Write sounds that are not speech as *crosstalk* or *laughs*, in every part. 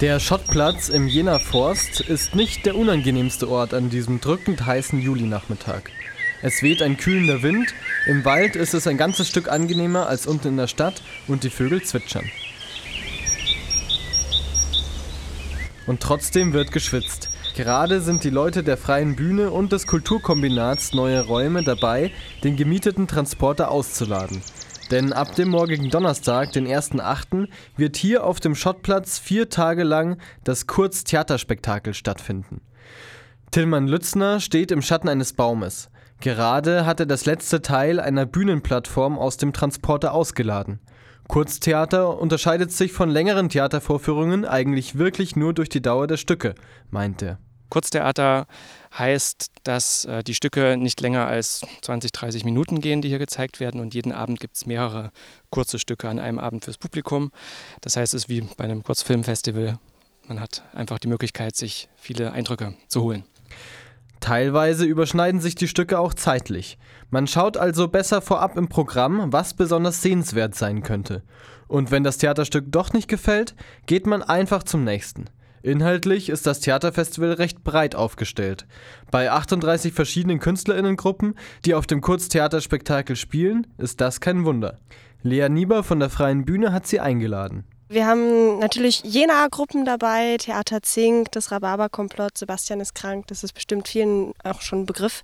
Der Schottplatz im Jena Forst ist nicht der unangenehmste Ort an diesem drückend heißen Julinachmittag. Es weht ein kühlender Wind, im Wald ist es ein ganzes Stück angenehmer als unten in der Stadt und die Vögel zwitschern. Und trotzdem wird geschwitzt. Gerade sind die Leute der Freien Bühne und des Kulturkombinats Neue Räume dabei, den gemieteten Transporter auszuladen. Denn ab dem morgigen Donnerstag, den 1.8., wird hier auf dem Schottplatz vier Tage lang das Kurz-Theaterspektakel stattfinden. Tillmann Lützner steht im Schatten eines Baumes. Gerade hat er das letzte Teil einer Bühnenplattform aus dem Transporter ausgeladen. Kurztheater unterscheidet sich von längeren Theatervorführungen eigentlich wirklich nur durch die Dauer der Stücke, meint er. Kurztheater heißt, dass äh, die Stücke nicht länger als 20, 30 Minuten gehen, die hier gezeigt werden. Und jeden Abend gibt es mehrere kurze Stücke an einem Abend fürs Publikum. Das heißt, es ist wie bei einem Kurzfilmfestival. Man hat einfach die Möglichkeit, sich viele Eindrücke zu holen. Teilweise überschneiden sich die Stücke auch zeitlich. Man schaut also besser vorab im Programm, was besonders sehenswert sein könnte. Und wenn das Theaterstück doch nicht gefällt, geht man einfach zum nächsten. Inhaltlich ist das Theaterfestival recht breit aufgestellt. Bei 38 verschiedenen Künstlerinnengruppen, die auf dem Kurztheaterspektakel spielen, ist das kein Wunder. Lea Nieber von der Freien Bühne hat sie eingeladen. Wir haben natürlich Jena-Gruppen dabei, Theater Zink, das Rhabarber-Komplott, Sebastian ist krank, das ist bestimmt vielen auch schon ein Begriff.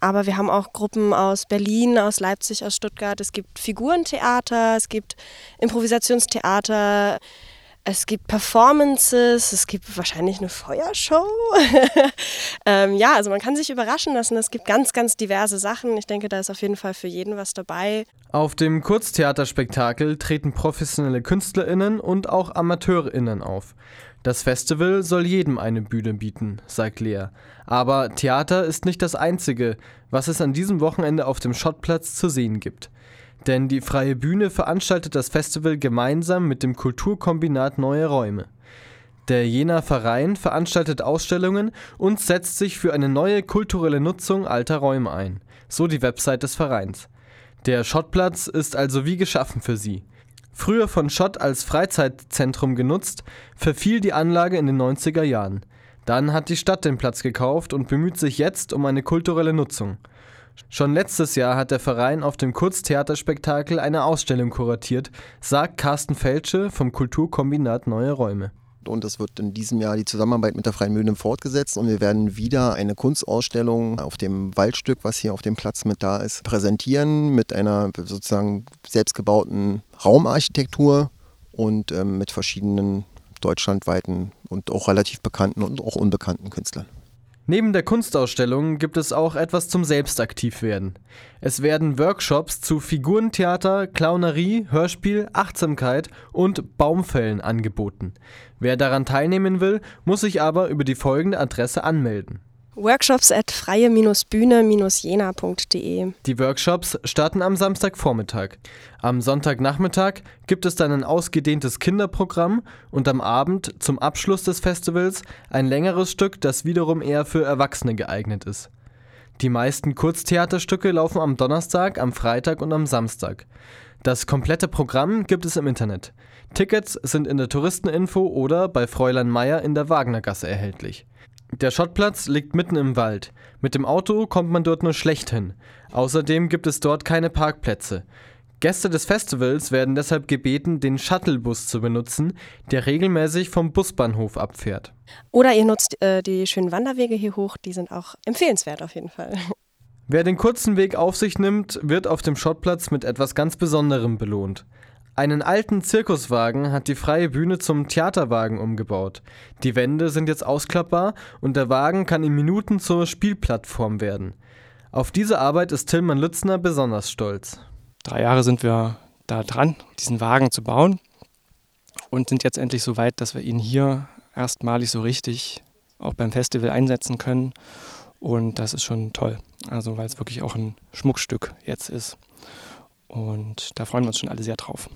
Aber wir haben auch Gruppen aus Berlin, aus Leipzig, aus Stuttgart. Es gibt Figurentheater, es gibt Improvisationstheater, es gibt Performances, es gibt wahrscheinlich eine Feuershow. *laughs* ähm, ja, also man kann sich überraschen lassen. Es gibt ganz, ganz diverse Sachen. Ich denke, da ist auf jeden Fall für jeden was dabei. Auf dem Kurztheaterspektakel treten professionelle KünstlerInnen und auch AmateurInnen auf. Das Festival soll jedem eine Bühne bieten, sagt Lea. Aber Theater ist nicht das Einzige, was es an diesem Wochenende auf dem Schottplatz zu sehen gibt. Denn die Freie Bühne veranstaltet das Festival gemeinsam mit dem Kulturkombinat Neue Räume. Der Jena Verein veranstaltet Ausstellungen und setzt sich für eine neue kulturelle Nutzung alter Räume ein, so die Website des Vereins. Der Schottplatz ist also wie geschaffen für sie. Früher von Schott als Freizeitzentrum genutzt, verfiel die Anlage in den 90er Jahren. Dann hat die Stadt den Platz gekauft und bemüht sich jetzt um eine kulturelle Nutzung. Schon letztes Jahr hat der Verein auf dem Kurztheaterspektakel eine Ausstellung kuratiert, sagt Carsten Felsche vom Kulturkombinat Neue Räume. Und es wird in diesem Jahr die Zusammenarbeit mit der Freien Mühlen fortgesetzt und wir werden wieder eine Kunstausstellung auf dem Waldstück, was hier auf dem Platz mit da ist, präsentieren mit einer sozusagen selbstgebauten Raumarchitektur und ähm, mit verschiedenen deutschlandweiten und auch relativ bekannten und auch unbekannten Künstlern. Neben der Kunstausstellung gibt es auch etwas zum Selbstaktivwerden. Es werden Workshops zu Figurentheater, Clownerie, Hörspiel, Achtsamkeit und Baumfällen angeboten. Wer daran teilnehmen will, muss sich aber über die folgende Adresse anmelden Workshops at freie-bühne-jena.de. Die Workshops starten am Samstagvormittag. Am Sonntagnachmittag gibt es dann ein ausgedehntes Kinderprogramm und am Abend zum Abschluss des Festivals ein längeres Stück, das wiederum eher für Erwachsene geeignet ist. Die meisten Kurztheaterstücke laufen am Donnerstag, am Freitag und am Samstag. Das komplette Programm gibt es im Internet. Tickets sind in der Touristeninfo oder bei Fräulein Meier in der Wagnergasse erhältlich. Der Schottplatz liegt mitten im Wald. Mit dem Auto kommt man dort nur schlecht hin. Außerdem gibt es dort keine Parkplätze. Gäste des Festivals werden deshalb gebeten, den Shuttlebus zu benutzen, der regelmäßig vom Busbahnhof abfährt. Oder ihr nutzt äh, die schönen Wanderwege hier hoch, die sind auch empfehlenswert auf jeden Fall. Wer den kurzen Weg auf sich nimmt, wird auf dem Schottplatz mit etwas ganz Besonderem belohnt. Einen alten Zirkuswagen hat die freie Bühne zum Theaterwagen umgebaut. Die Wände sind jetzt ausklappbar und der Wagen kann in Minuten zur Spielplattform werden. Auf diese Arbeit ist Tillmann Lützner besonders stolz. Drei Jahre sind wir da dran, diesen Wagen zu bauen und sind jetzt endlich so weit, dass wir ihn hier erstmalig so richtig auch beim Festival einsetzen können. Und das ist schon toll. Also weil es wirklich auch ein Schmuckstück jetzt ist. Und da freuen wir uns schon alle sehr drauf.